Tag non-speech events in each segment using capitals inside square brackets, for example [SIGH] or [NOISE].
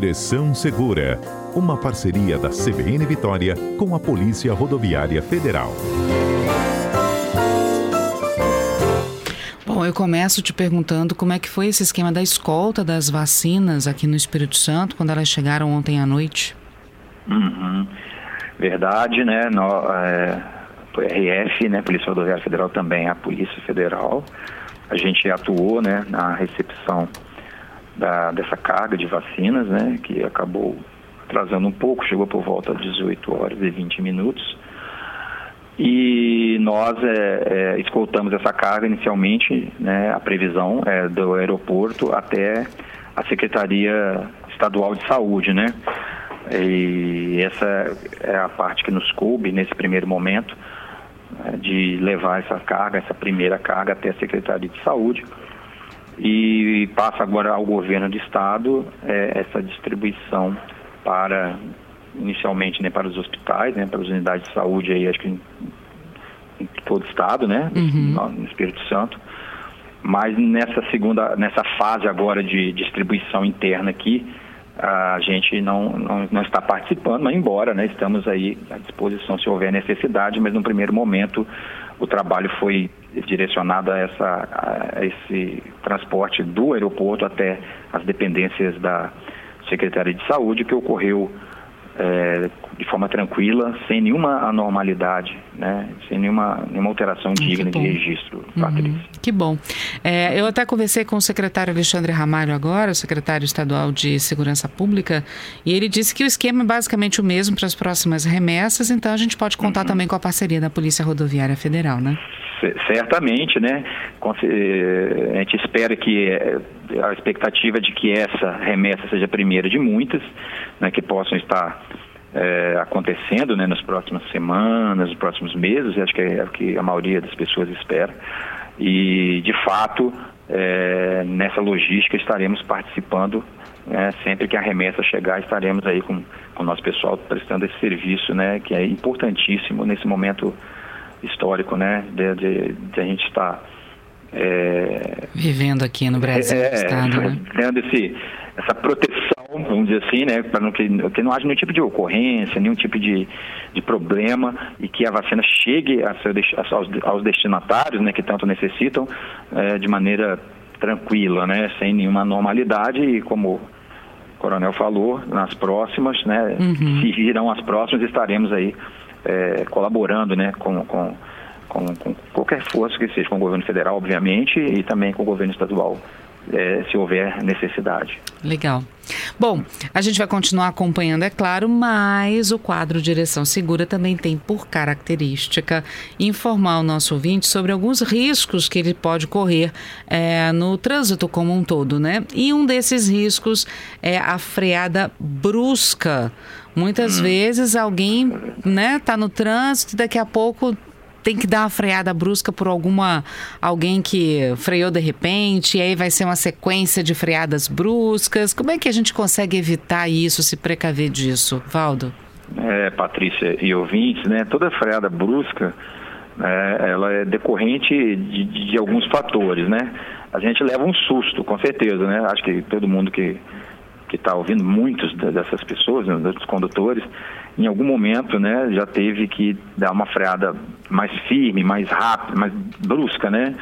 Direção Segura, uma parceria da CBN Vitória com a Polícia Rodoviária Federal. Bom, eu começo te perguntando como é que foi esse esquema da escolta das vacinas aqui no Espírito Santo, quando elas chegaram ontem à noite. Uhum. Verdade, né? No, é, RF, né? Polícia Rodoviária Federal também, a Polícia Federal. A gente atuou, né? Na recepção da, dessa carga de vacinas, né? Que acabou atrasando um pouco, chegou por volta de 18 horas e 20 minutos. E nós é, é, escoltamos essa carga inicialmente, né, a previsão é do aeroporto até a Secretaria Estadual de Saúde, né? E essa é a parte que nos coube nesse primeiro momento, né, de levar essa carga, essa primeira carga até a Secretaria de Saúde. E passa agora ao governo do estado é, essa distribuição para inicialmente né, para os hospitais, né, para as unidades de saúde aí, acho que em, em todo o estado, né, uhum. no, no, Espírito Santo. Mas nessa segunda, nessa fase agora de distribuição interna aqui, a gente não, não, não está participando, mas embora né, estamos aí à disposição se houver necessidade, mas no primeiro momento o trabalho foi direcionado a, essa, a esse transporte do aeroporto até as dependências da Secretaria de Saúde, que ocorreu é, de forma tranquila, sem nenhuma anormalidade, né? sem nenhuma, nenhuma alteração digna de registro. Patrícia. Uhum. Que bom. É, eu até conversei com o secretário Alexandre Ramalho agora, o secretário estadual de Segurança Pública, e ele disse que o esquema é basicamente o mesmo para as próximas remessas, então a gente pode contar uhum. também com a parceria da Polícia Rodoviária Federal, né? Certamente, né? A gente espera que é, a expectativa de que essa remessa seja a primeira de muitas, né, que possam estar é, acontecendo né, nas próximas semanas, nos próximos meses, acho que é o que a maioria das pessoas espera. E, de fato, é, nessa logística estaremos participando. Né, sempre que a remessa chegar, estaremos aí com, com o nosso pessoal prestando esse serviço, né, que é importantíssimo nesse momento histórico, né, de, de, de a gente estar é, vivendo aqui no Brasil, é, estado, né? tendo esse, essa proteção, vamos dizer assim, né, para não, que, que não haja nenhum tipo de ocorrência, nenhum tipo de, de problema e que a vacina chegue a seu, aos, aos destinatários, né, que tanto necessitam, é, de maneira tranquila, né, sem nenhuma normalidade e como o coronel falou, nas próximas, né, uhum. se virão as próximas, estaremos aí é, colaborando né, com, com, com, com, qualquer força que seja, com o governo federal, obviamente, e também com o governo estadual, é, se houver necessidade. Legal. Bom, a gente vai continuar acompanhando, é claro, mas o quadro Direção Segura também tem por característica informar o nosso ouvinte sobre alguns riscos que ele pode correr é, no trânsito como um todo, né? E um desses riscos é a freada brusca. Muitas hum. vezes alguém, né, tá no trânsito e daqui a pouco tem que dar uma freada brusca por alguma alguém que freou de repente, e aí vai ser uma sequência de freadas bruscas. Como é que a gente consegue evitar isso, se precaver disso, Valdo? É, Patrícia e ouvintes, né? Toda freada brusca, é, ela é decorrente de, de, alguns fatores, né? A gente leva um susto, com certeza, né? Acho que todo mundo que que está ouvindo muitos dessas pessoas, né, dos condutores, em algum momento, né, já teve que dar uma freada mais firme, mais rápida, mais brusca, né,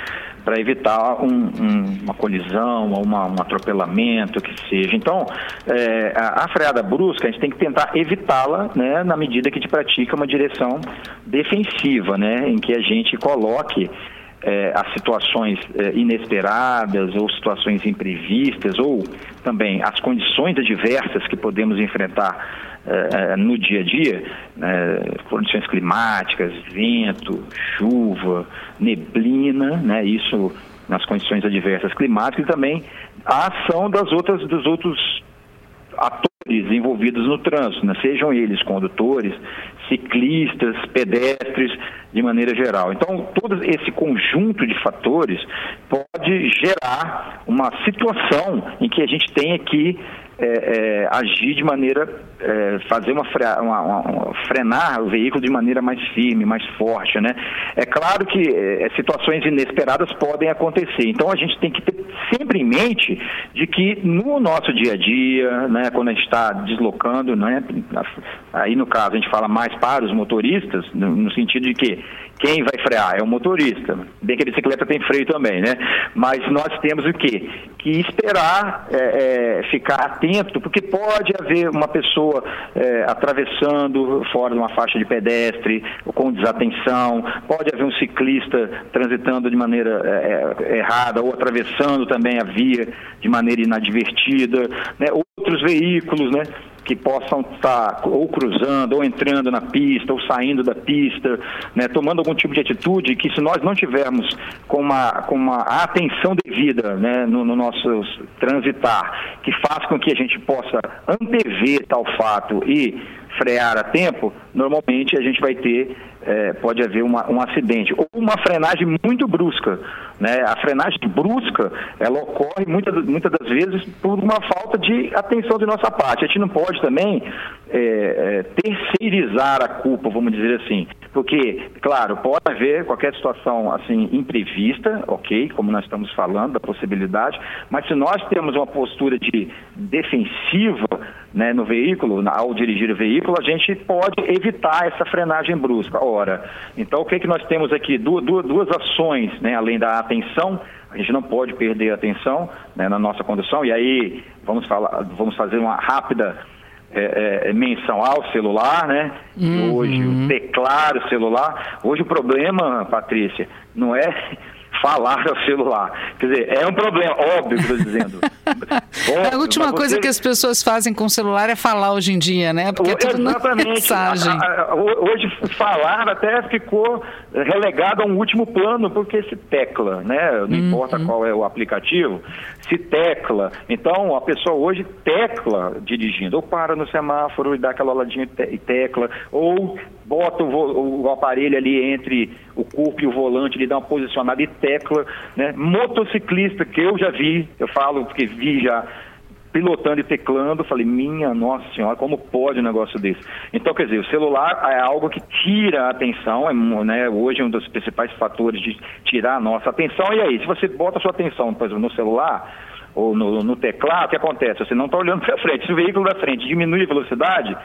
para evitar um, um, uma colisão, uma, um atropelamento, que seja. Então, é, a, a, freada brusca, a gente tem que tentar evitá-la, né, na medida que a gente pratica uma direção defensiva, né, em que a gente coloque é, as situações é, inesperadas ou situações imprevistas ou também as condições adversas que podemos enfrentar é, é no dia a dia, né, condições climáticas, vento, chuva, neblina, né, isso nas condições adversas climáticas e também a ação das outras dos outros atores envolvidos no trânsito, né? sejam eles condutores, ciclistas, pedestres, de maneira geral. Então, todo esse conjunto de fatores pode gerar uma situação em que a gente tenha que é, é, agir de maneira, é, fazer uma, uma, uma, frenar o veículo de maneira mais firme, mais forte, né? É claro que é, situações inesperadas podem acontecer, então a gente tem que ter sempre em mente de que no nosso dia a dia, né, quando a gente está deslocando, né, aí no caso a gente fala mais para os motoristas, no, no sentido de que quem vai frear é o motorista. Bem que a bicicleta tem freio também, né? Mas nós temos o quê? Que esperar, é, é, ficar atento, porque pode haver uma pessoa é, atravessando fora de uma faixa de pedestre, com desatenção, pode haver um ciclista transitando de maneira é, errada, ou atravessando também a via de maneira inadvertida, né? outros veículos, né? Que possam estar ou cruzando, ou entrando na pista, ou saindo da pista, né, tomando algum tipo de atitude que se nós não tivermos com uma, com uma atenção devida né, no, no nosso transitar, que faz com que a gente possa antever tal fato e frear a tempo, normalmente a gente vai ter, é, pode haver uma, um acidente. Ou uma frenagem muito brusca. Né? A frenagem brusca, ela ocorre muitas, muitas das vezes por uma falta de atenção de nossa parte. A gente não pode também é, é, terceirizar a culpa, vamos dizer assim. Porque, claro, pode haver qualquer situação assim imprevista, ok, como nós estamos falando, da possibilidade, mas se nós temos uma postura de defensiva né, no veículo, ao dirigir o veículo, a gente pode evitar essa frenagem brusca. Ora, então o que, é que nós temos aqui? Du duas, duas ações, né, além da atenção, a gente não pode perder a atenção né, na nossa condução, e aí vamos, falar, vamos fazer uma rápida é, é, menção ao celular, né? Uhum. Hoje o teclado celular. Hoje o problema, Patrícia, não é falar ao celular. Quer dizer, é um problema, óbvio que estou dizendo. [LAUGHS] óbvio, a última coisa que as pessoas fazem com o celular é falar hoje em dia, né? Porque é tudo Exatamente. mensagem. Hoje falar até ficou relegado a um último plano, porque se tecla, né? Não uhum. importa qual é o aplicativo, se tecla. Então, a pessoa hoje tecla dirigindo, ou para no semáforo e dá aquela olhadinha e tecla, ou bota o, o, aparelho ali entre o corpo e o volante, ele dá uma posicionada e tecla, né? Motociclista, que eu já vi, eu falo porque vi já pilotando e teclando, falei, minha nossa senhora, como pode um negócio desse? Então, quer dizer, o celular é algo que tira a atenção, é, né, hoje é um dos principais fatores de tirar a nossa atenção, e aí, se você bota a sua atenção, por exemplo, no celular, ou no, no teclado, o que acontece? Você não está olhando [LAUGHS] para frente, se o veículo da frente diminui a velocidade,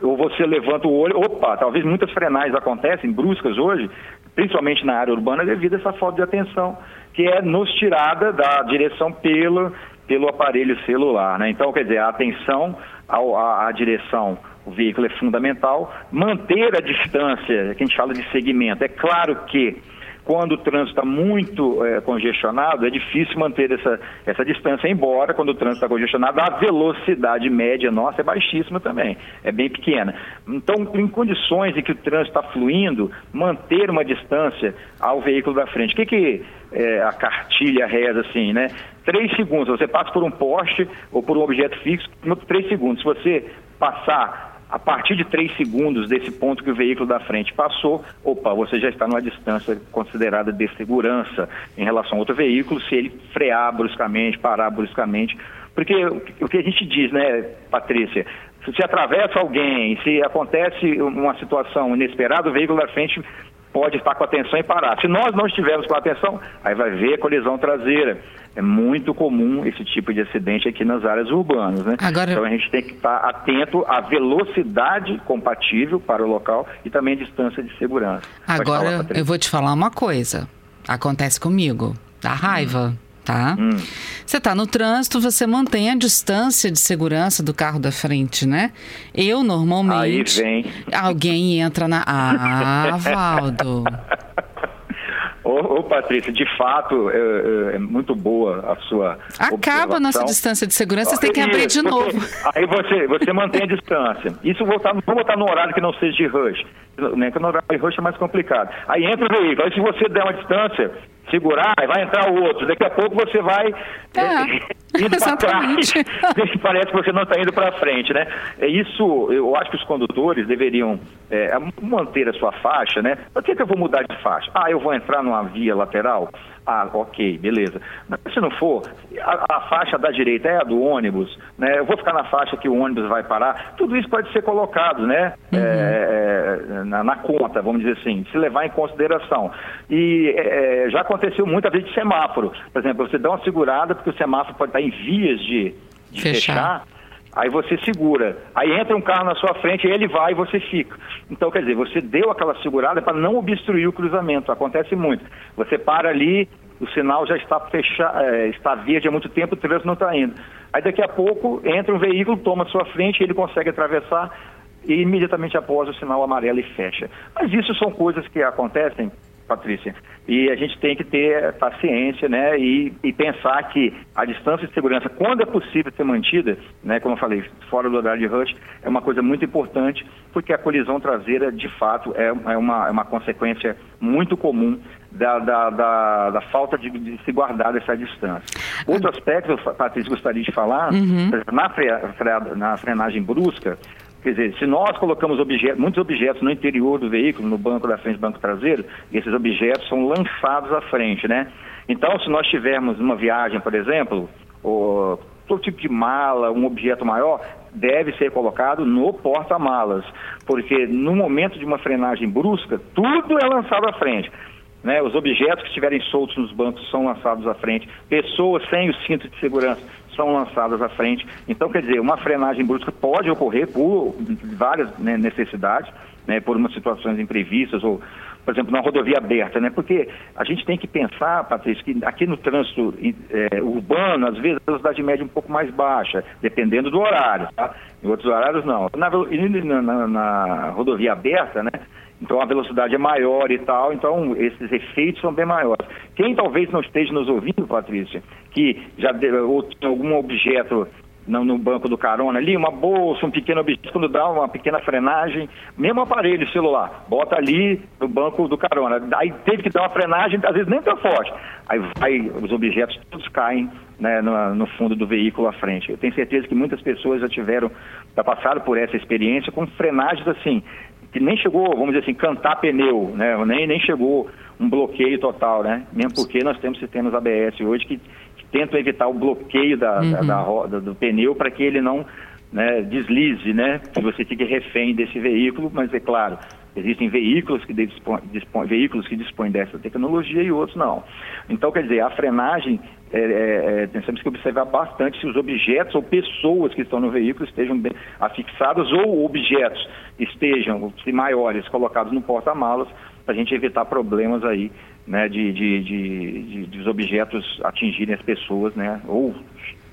ou você levanta o olho, opa, talvez muitas frenagens acontecem, bruscas hoje, principalmente na área urbana, devido a essa falta de atenção, que é nos tirada da direção pelo, pelo aparelho celular. Né? Então, quer dizer, a atenção ao, à, à direção o veículo é fundamental. Manter a distância, que a gente fala de segmento. É claro que quando o trânsito está muito é, congestionado, é difícil manter essa, essa distância, embora quando o trânsito está congestionado, a velocidade média nossa é baixíssima também, é bem pequena. Então, em condições em que o trânsito está fluindo, manter uma distância ao veículo da frente. O que, que é, a cartilha reza assim, né? Três segundos, você passa por um poste ou por um objeto fixo, três segundos. Se você passar a partir de três segundos desse ponto que o veículo da frente passou, opa, você já está numa distância considerada de segurança em relação a outro veículo, se ele frear bruscamente, parar bruscamente. Porque o que a gente diz, né, Patrícia? Se atravessa alguém, se acontece uma situação inesperada, o veículo da frente pode estar com atenção e parar. Se nós não estivermos com atenção, aí vai ver a colisão traseira. É muito comum esse tipo de acidente aqui nas áreas urbanas, né? Agora... Então a gente tem que estar atento à velocidade compatível para o local e também distância de segurança. Agora falar, eu vou te falar uma coisa. Acontece comigo. Dá raiva. Hum tá? Hum. Você está no trânsito, você mantém a distância de segurança do carro da frente, né? Eu normalmente. Aí vem. Alguém entra na. Ah, Valdo. Ô, ô, Patrícia, de fato é, é, é, muito boa a sua. Acaba a nossa distância de segurança, você tem que abrir de novo. Aí você, você mantém a vou Isso voltar, vou botar no horário que não seja de rush. Né, que no horário de rush é mais complicado. Aí entra o veículo. Aí se você der uma distância, segurar, vai entrar o outro. Daqui a pouco você vai é, [LAUGHS] indo para trás. [LAUGHS] Parece que você não está indo para frente, né? É isso, eu acho que os condutores deveriam é, manter a sua faixa, né? Por que, que eu vou mudar de faixa? Ah, eu vou entrar numa via lateral? Ah, ok, beleza. Mas se não for, a, a, faixa da direita é a do ônibus, né? Eu vou ficar na faixa que o ônibus vai parar. Tudo isso pode ser colocado, né? Uhum. É, é, na, na, conta, vamos dizer assim, se levar em consideração. E é, é já aconteceu muitas vezes de semáforo. Por exemplo, você dá uma segurada porque o semáforo pode estar em vias de, de fechar. fechar Aí você segura. Aí entra um carro na sua frente, ele vai e você fica. Então, quer dizer, você deu aquela segurada para não obstruir o cruzamento. Acontece muito. Você para ali, o sinal já está fechado, é, está verde há muito tempo, o trânsito não está indo. Aí daqui a pouco entra um veículo, toma a sua frente, ele consegue atravessar e imediatamente após o sinal amarelo e fecha. Mas isso são coisas que acontecem Patrícia. E a gente tem que ter paciência, né, e, e, pensar que a distância de segurança, quando é possível ser mantida, né, como eu falei, fora do horário de rush, é uma coisa muito importante, porque a colisão traseira, de fato, é, é, uma, é uma consequência muito comum da, da, da, da falta de, de, se guardar essa distância. Outro aspecto, Patrícia, gostaria de falar, uhum. na, fre, na frenagem brusca, Quer dizer, se nós colocamos objetos, muitos objetos no interior do veículo, no banco da frente, banco traseiro, esses objetos são lançados à frente, né? Então, se nós tivermos uma viagem, por exemplo, ou todo tipo de mala, um objeto maior, deve ser colocado no porta-malas, porque no momento de uma frenagem brusca, tudo é lançado à frente. Né, os objetos que estiverem soltos nos bancos são lançados à frente, pessoas sem o cinto de segurança são lançadas à frente. Então, quer dizer, uma frenagem brusca pode ocorrer por várias né, necessidades, né, por umas situações imprevistas ou, por exemplo, na rodovia aberta, né? Porque a gente tem que pensar, Patrícia, que aqui no trânsito é, urbano, às vezes a velocidade média é um pouco mais baixa, dependendo do horário, tá? Em outros horários não. Na, na, na, na rodovia aberta, né? Então a velocidade é maior e tal, então esses efeitos são bem maiores. Quem talvez não esteja nos ouvindo, Patrícia, que já ou tem algum objeto no, no, banco do carona ali, uma bolsa, um pequeno objeto, quando dá uma pequena frenagem, mesmo aparelho celular, bota ali no banco do carona. Aí teve que dar uma frenagem, às vezes nem tão forte. Aí vai, os objetos todos caem né, no, no, fundo do veículo à frente. Eu tenho certeza que muitas pessoas já tiveram, já passaram por essa experiência com frenagens assim, que nem chegou, vamos dizer assim, cantar pneu, né? Nem, nem chegou um bloqueio total, né? Mesmo porque nós temos sistemas ABS hoje que, que tentam evitar o bloqueio da, uhum. da, da roda, do pneu para que ele não né, deslize, né? Que você fique refém desse veículo, mas é claro, Existem veículos que, dispõem, dispõem, veículos que dispõem dessa tecnologia e outros não. Então, quer dizer, a frenagem, é, é, é temos que observar bastante se os objetos ou pessoas que estão no veículo estejam bem afixadas ou objetos estejam, se maiores, colocados no porta-malas, para a gente evitar problemas aí, né, de, de, de, de, os objetos atingirem as pessoas, né, ou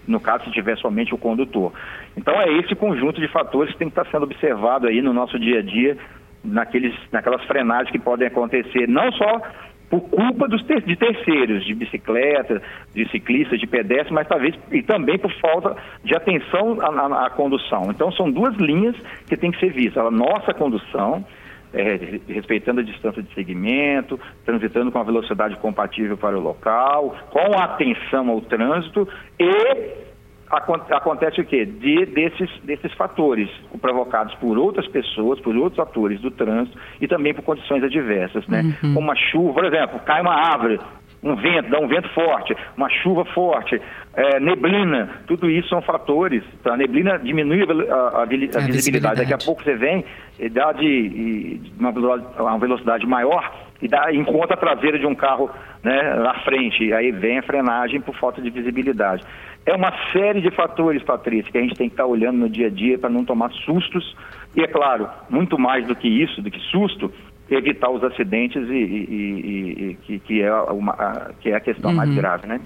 no caso se tiver somente o condutor. Então é esse conjunto de fatores que tem que estar sendo observado aí no nosso dia a dia naqueles, naquelas frenagens que podem acontecer, não só por culpa dos ter, de terceiros, de bicicleta, de ciclistas, de pedestres, mas talvez e também por falta de atenção à, à, à condução. Então são duas linhas que tem que ser vistas. A nossa condução, é, respeitando a distância de segmento, transitando com a velocidade compatível para o local, com atenção ao trânsito e acontece o quê? De, desses, desses fatores provocados por outras pessoas, por outros atores do trânsito e também por condições adversas, né? Uhum. Como uma chuva, por exemplo, cai uma árvore, um vento, dá um vento forte, uma chuva forte, é, neblina, tudo isso são fatores. Então, a neblina diminui a, a, a, visibilidade. visibilidade. Daqui a pouco você vem e dá de, uma, velocidade, uma velocidade maior e dá, encontra a traseira de um carro né, na frente. Aí vem a frenagem por falta de visibilidade. É uma série de fatores, Patrícia, que a gente tem que estar olhando no dia a dia para não tomar sustos. E é claro, muito mais do que isso, do que susto, evitar os acidentes e, e, e, e que, é uma, a, que é a questão uhum. mais grave, né?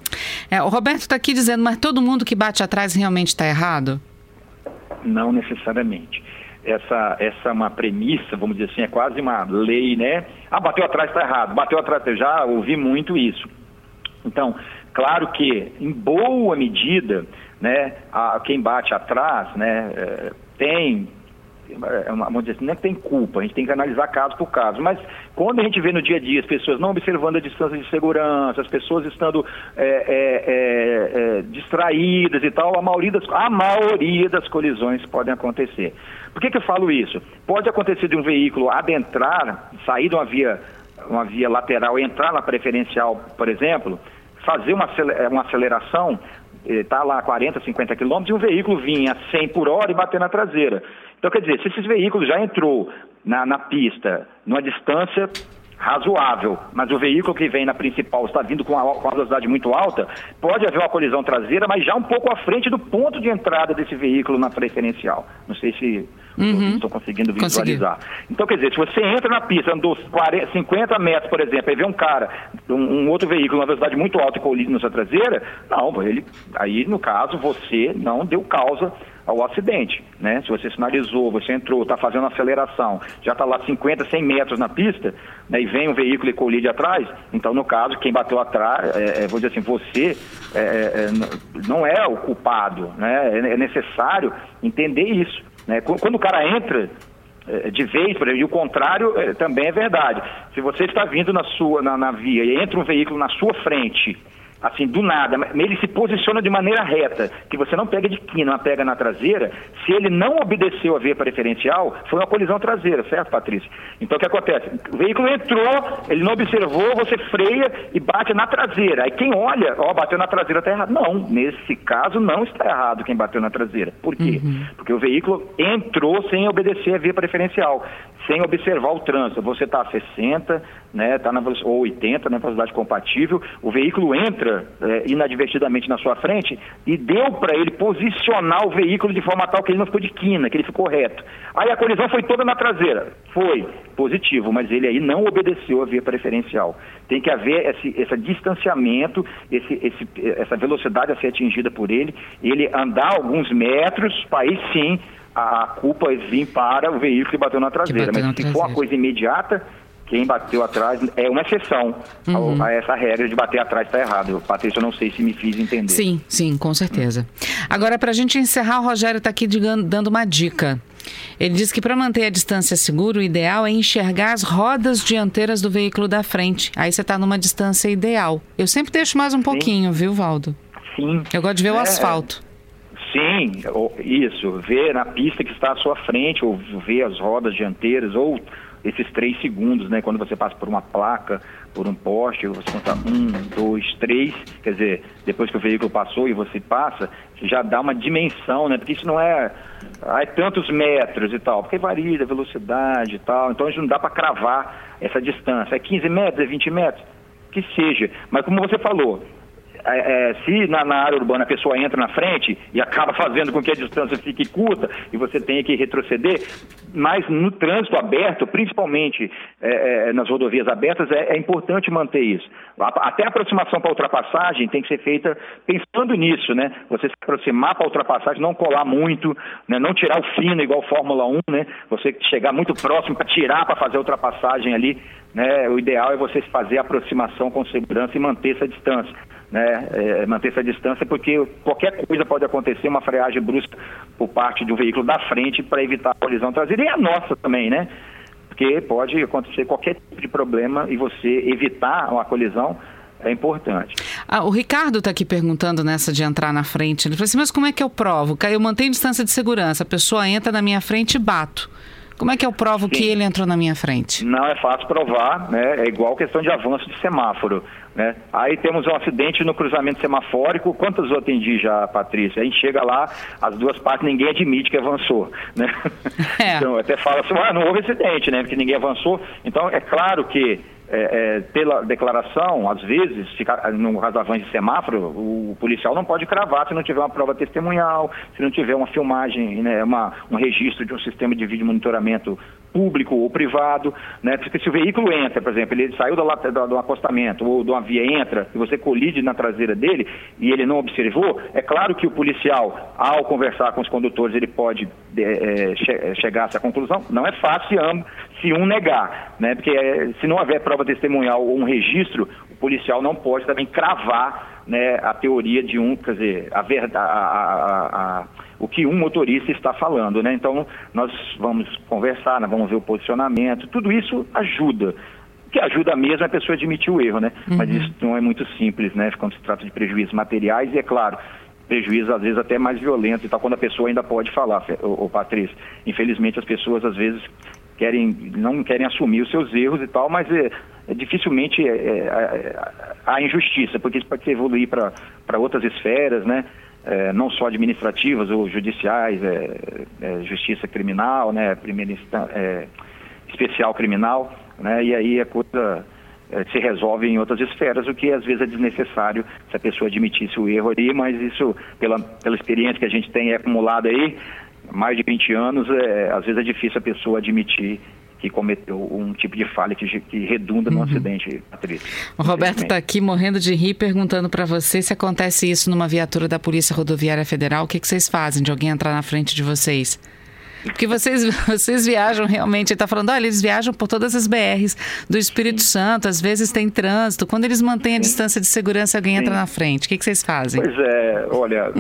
É, o Roberto está aqui dizendo, mas todo mundo que bate atrás realmente está errado? Não necessariamente. Essa, essa é uma premissa, vamos dizer assim, é quase uma lei, né? Ah, bateu atrás está errado, bateu atrás, eu já ouvi muito isso. Então, claro que, em boa medida, né, a, quem bate atrás, né, é, tem é assim, não é que tem culpa, a gente tem que analisar caso por caso. Mas quando a gente vê no dia a dia as pessoas não observando a distância de segurança, as pessoas estando é, é, é, é distraídas e tal, a maioria, das, a maioria das colisões podem acontecer. Por que, que eu falo isso? Pode acontecer de um veículo adentrar, sair de uma via uma via lateral, entrar na preferencial, por exemplo, fazer uma, uma aceleração, está lá a 40, 50 quilômetros, e um veículo vinha a 100 por hora e bater na traseira. Então, quer dizer, se esses veículos já entrou na, na pista numa distância razoável, mas o veículo que vem na principal está vindo com, uma velocidade muito alta, pode haver uma colisão traseira, mas já um pouco à frente do ponto de entrada desse veículo na preferencial. Não sei se uhum. estou conseguindo visualizar. Consegui. Então, quer dizer, se você entra na pista, andou 40, 50 metros, por exemplo, e vê um cara, um, um outro veículo, uma velocidade muito alta e colide na sua traseira, não, ele, aí, no caso, você não deu causa ao acidente, né? Se você sinalizou, você entrou, está fazendo aceleração, já está lá 50, 100 metros na pista, né, e vem um veículo e colide atrás, então no caso quem bateu atrás, é, é, vou dizer assim, você é, é, é não é o culpado, né? É, é, necessário entender isso, né? Quando o cara entra de vez, por exemplo, e o contrário também é verdade. Se você está vindo na sua na, na via e entra um veículo na sua frente assim, do nada, ele se posiciona de maneira reta, que você não pega de quina, mas pega na traseira, se ele não obedeceu a via preferencial, foi uma colisão traseira, certo, Patrícia? Então o que acontece? O veículo entrou, ele não observou, você freia e bate na traseira. Aí quem olha, ó, bateu na traseira, está errado. Não, nesse caso não está errado quem bateu na traseira. Por quê? Uhum. Porque o veículo entrou sem obedecer a via preferencial sem observar o trânsito. Você está a 60, né, tá na, ou 80 na velocidade compatível, o veículo entra é, inadvertidamente na sua frente e deu para ele posicionar o veículo de forma tal que ele não ficou de quina, que ele ficou reto. Aí a colisão foi toda na traseira. Foi positivo, mas ele aí não obedeceu a via preferencial. Tem que haver esse, esse distanciamento, esse, esse, essa velocidade a ser atingida por ele, ele andar alguns metros, para aí sim a culpa vir para o veículo que bateu na traseira. Bateu Mas se for uma coisa imediata, quem bateu atrás é uma exceção uhum. a, a, essa regra de bater atrás está errado. Patrícia, eu não sei se me fiz entender. Sim, sim, com certeza. Agora, para a gente encerrar, o Rogério está aqui dando uma dica. Ele diz que para manter a distância segura, o ideal é enxergar as rodas dianteiras do veículo da frente. Aí você está numa distância ideal. Eu sempre deixo mais um pouquinho, sim. viu, Valdo? Sim. Eu gosto de ver é, o asfalto. Sim, isso, ver na pista que está à sua frente, ou ver as rodas dianteiras, ou esses três segundos, né? Quando você passa por uma placa, por um poste, você conta um, dois, três, quer dizer, depois que o veículo passou e você passa, já dá uma dimensão, né? Porque isso não é, ah, é tantos metros e tal, porque varia a velocidade e tal, então a gente não dá para cravar essa distância. É 15 metros, é 20 metros? Que seja. Mas como você falou, é, é, se na, na, área urbana a pessoa entra na frente e acaba fazendo com que a distância fique curta e você tenha que retroceder, mas no trânsito aberto, principalmente é, é nas rodovias abertas, é, é, importante manter isso. Até a aproximação para ultrapassagem tem que ser feita pensando nisso, né? Você se aproximar para ultrapassagem, não colar muito, né? não tirar o fino igual Fórmula 1, né? Você chegar muito próximo para tirar para fazer a ultrapassagem ali, né? O ideal é você fazer a aproximação com segurança e manter essa distância né, é, manter essa distância, porque qualquer coisa pode acontecer, uma freagem brusca por parte de um veículo da frente para evitar a colisão traseira, e a nossa também, né? Porque pode acontecer qualquer tipo de problema e você evitar uma colisão é importante. Ah, o Ricardo está aqui perguntando nessa de entrar na frente. Ele falou assim, mas como é que eu provo? Eu mantenho distância de segurança, a pessoa entra na minha frente e bato. Como é que eu provo Sim. que ele entrou na minha frente? Não é fácil provar, né? É igual questão de avanço de semáforo. Né? Aí temos um acidente no cruzamento semafórico. Quantas eu atendi já, Patrícia? A gente chega lá, as duas partes, ninguém admite que avançou. Né? [LAUGHS] É. Então, até fala assim, ah, não houve acidente, né? Porque ninguém avançou. Então, é claro que é, é, pela declaração, às vezes, fica, no razavante de semáforo, o policial não pode cravar se não tiver uma prova testemunhal, se não tiver uma filmagem, né, uma, um registro de um sistema de vídeo monitoramento público ou privado, né? Porque se o veículo entra, por exemplo, ele saiu do, do, do acostamento ou de uma via entra e você colide na traseira dele e ele não observou, é claro que o policial, ao conversar com os condutores, ele pode é, che chegar a essa conclusão. Não é fácil se um negar, né? Porque é, se não houver prova testemunhal ou um registro, o policial não pode também cravar né, a teoria de um, quer dizer, a verdade, a, a, a, o que um motorista está falando, né? Então, nós vamos conversar, nós vamos ver o posicionamento, tudo isso ajuda. O que ajuda mesmo é a pessoa admitir o erro, né? Uhum. Mas isso não é muito simples, né? Quando se trata de prejuízos materiais, e é claro, prejuízos às vezes até mais violentos e tal, quando a pessoa ainda pode falar, o Patrícia. Infelizmente as pessoas às vezes querem, não querem assumir os seus erros e tal, mas é, é dificilmente é, é, há injustiça, porque isso pode evoluir para outras esferas, né? É, não só administrativas ou judiciais, é, justiça criminal, né, primeira especial criminal, né, e aí a coisa se resolve em outras esferas, o que às vezes é desnecessário se a pessoa admitisse o erro ali, mas isso, pela, pela experiência que a gente tem acumulada aí, mais de 20 anos, é, às vezes é difícil a pessoa admitir que cometeu um tipo de falha que, que redunda no uhum. acidente, Patrícia. O Roberto está aqui morrendo de rir, perguntando para você se acontece isso numa viatura da Polícia Rodoviária Federal, o que, que vocês fazem de alguém entrar na frente de vocês? Porque vocês, [LAUGHS] vocês viajam realmente, ele está falando, olha, eles viajam por todas as BRs do Espírito Sim. Santo, às vezes tem trânsito. Quando eles mantêm a Sim. distância de segurança, alguém Sim. entra na frente. O que, que vocês fazem? Pois é, olha,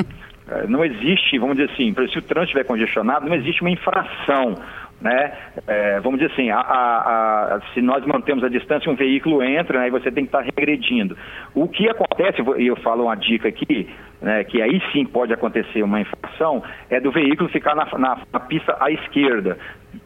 é, não existe, vamos dizer assim, se o trânsito estiver congestionado, não existe uma infração né? É, vamos dizer assim, a, a, a, se nós mantemos a distância, um veículo entra, né, e você tem que estar regredindo. O que acontece, e eu falo uma dica aqui, né, que aí sim pode acontecer uma infração, é do veículo ficar na, na, na pista à esquerda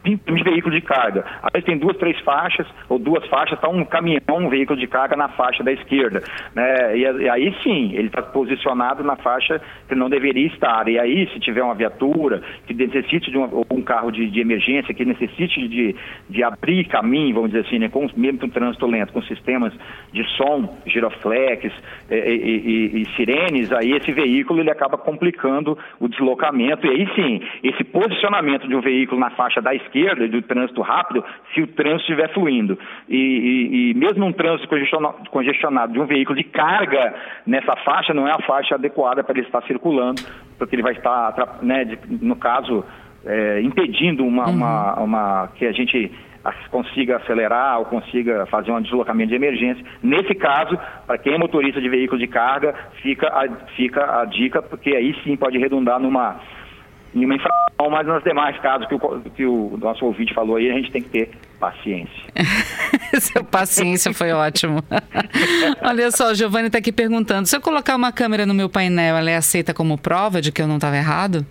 de veículo de carga. Às vezes tem duas, três faixas, ou duas faixas, está um caminhão, um veículo de carga na faixa da esquerda. Né? E, e aí sim, ele está posicionado na faixa que não deveria estar. E aí, se tiver uma viatura que necessite de um, carro de, de, emergência, que necessite de, de abrir caminho, vamos dizer assim, né? com, mesmo com trânsito lento, com sistemas de som, giroflex e, e, e, sirenes, aí esse veículo ele acaba complicando o deslocamento. E aí sim, esse posicionamento de um veículo na faixa da esquerda e do trânsito rápido se o trânsito estiver fluindo. E, e, e mesmo um trânsito congestionado, congestionado de um veículo de carga nessa faixa não é a faixa adequada para ele estar circulando, porque ele vai estar, né, de, no caso, é, impedindo uma, uhum. uma, uma, que a gente consiga acelerar ou consiga fazer um deslocamento de emergência. Nesse caso, para quem é motorista de veículo de carga, fica a, fica a dica, porque aí sim pode redundar numa em uma infração, mas nos demais casos que o, que o nosso ouvinte falou aí, a gente tem que ter paciência. [LAUGHS] Seu paciência foi ótimo. [LAUGHS] Olha só, o Giovanni está aqui perguntando: se eu colocar uma câmera no meu painel, ela é aceita como prova de que eu não estava errado?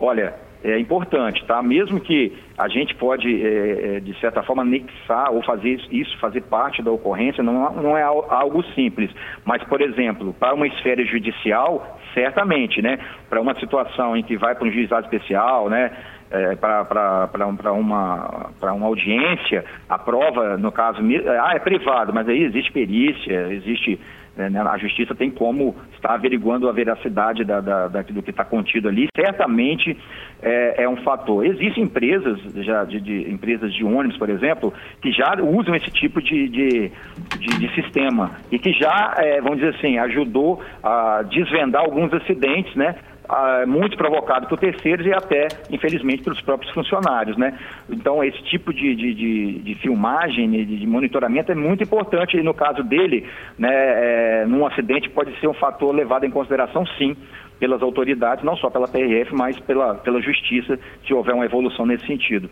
Olha, é importante, tá? Mesmo que a gente pode, é, é, de certa forma, anexar ou fazer isso, fazer parte da ocorrência, não, não é algo simples. Mas, por exemplo, para uma esfera judicial, certamente, né? Para uma situação em que vai para um juizado especial, né? É, para uma, uma audiência, a prova, no caso, ah, é privado, mas aí existe perícia, existe a justiça tem como estar averiguando a veracidade da, da, da do que está contido ali. Certamente é, é, um fator. Existem empresas, já de, de, empresas de ônibus, por exemplo, que já usam esse tipo de, de, de sistema e que já, é, vamos dizer assim, ajudou a desvendar alguns acidentes, né? Ah, muito provocado por terceiros e até, infelizmente, pelos próprios funcionários, né? Então, esse tipo de, de, de, de filmagem, de, de, monitoramento é muito importante e no caso dele, né, é, num acidente pode ser um fator levado em consideração, sim, pelas autoridades, não só pela PRF, mas pela, pela justiça, se houver uma evolução nesse sentido.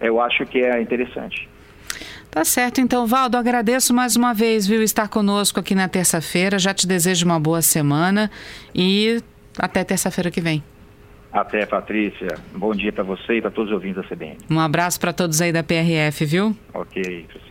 Eu acho que é interessante. Tá certo, então, Valdo, agradeço mais uma vez, viu, estar conosco aqui na terça-feira. Já te desejo uma boa semana e até terça-feira que vem. Até, Patrícia. Bom dia para você e para todos os ouvintes da CBN. Um abraço para todos aí da PRF, viu? Ok.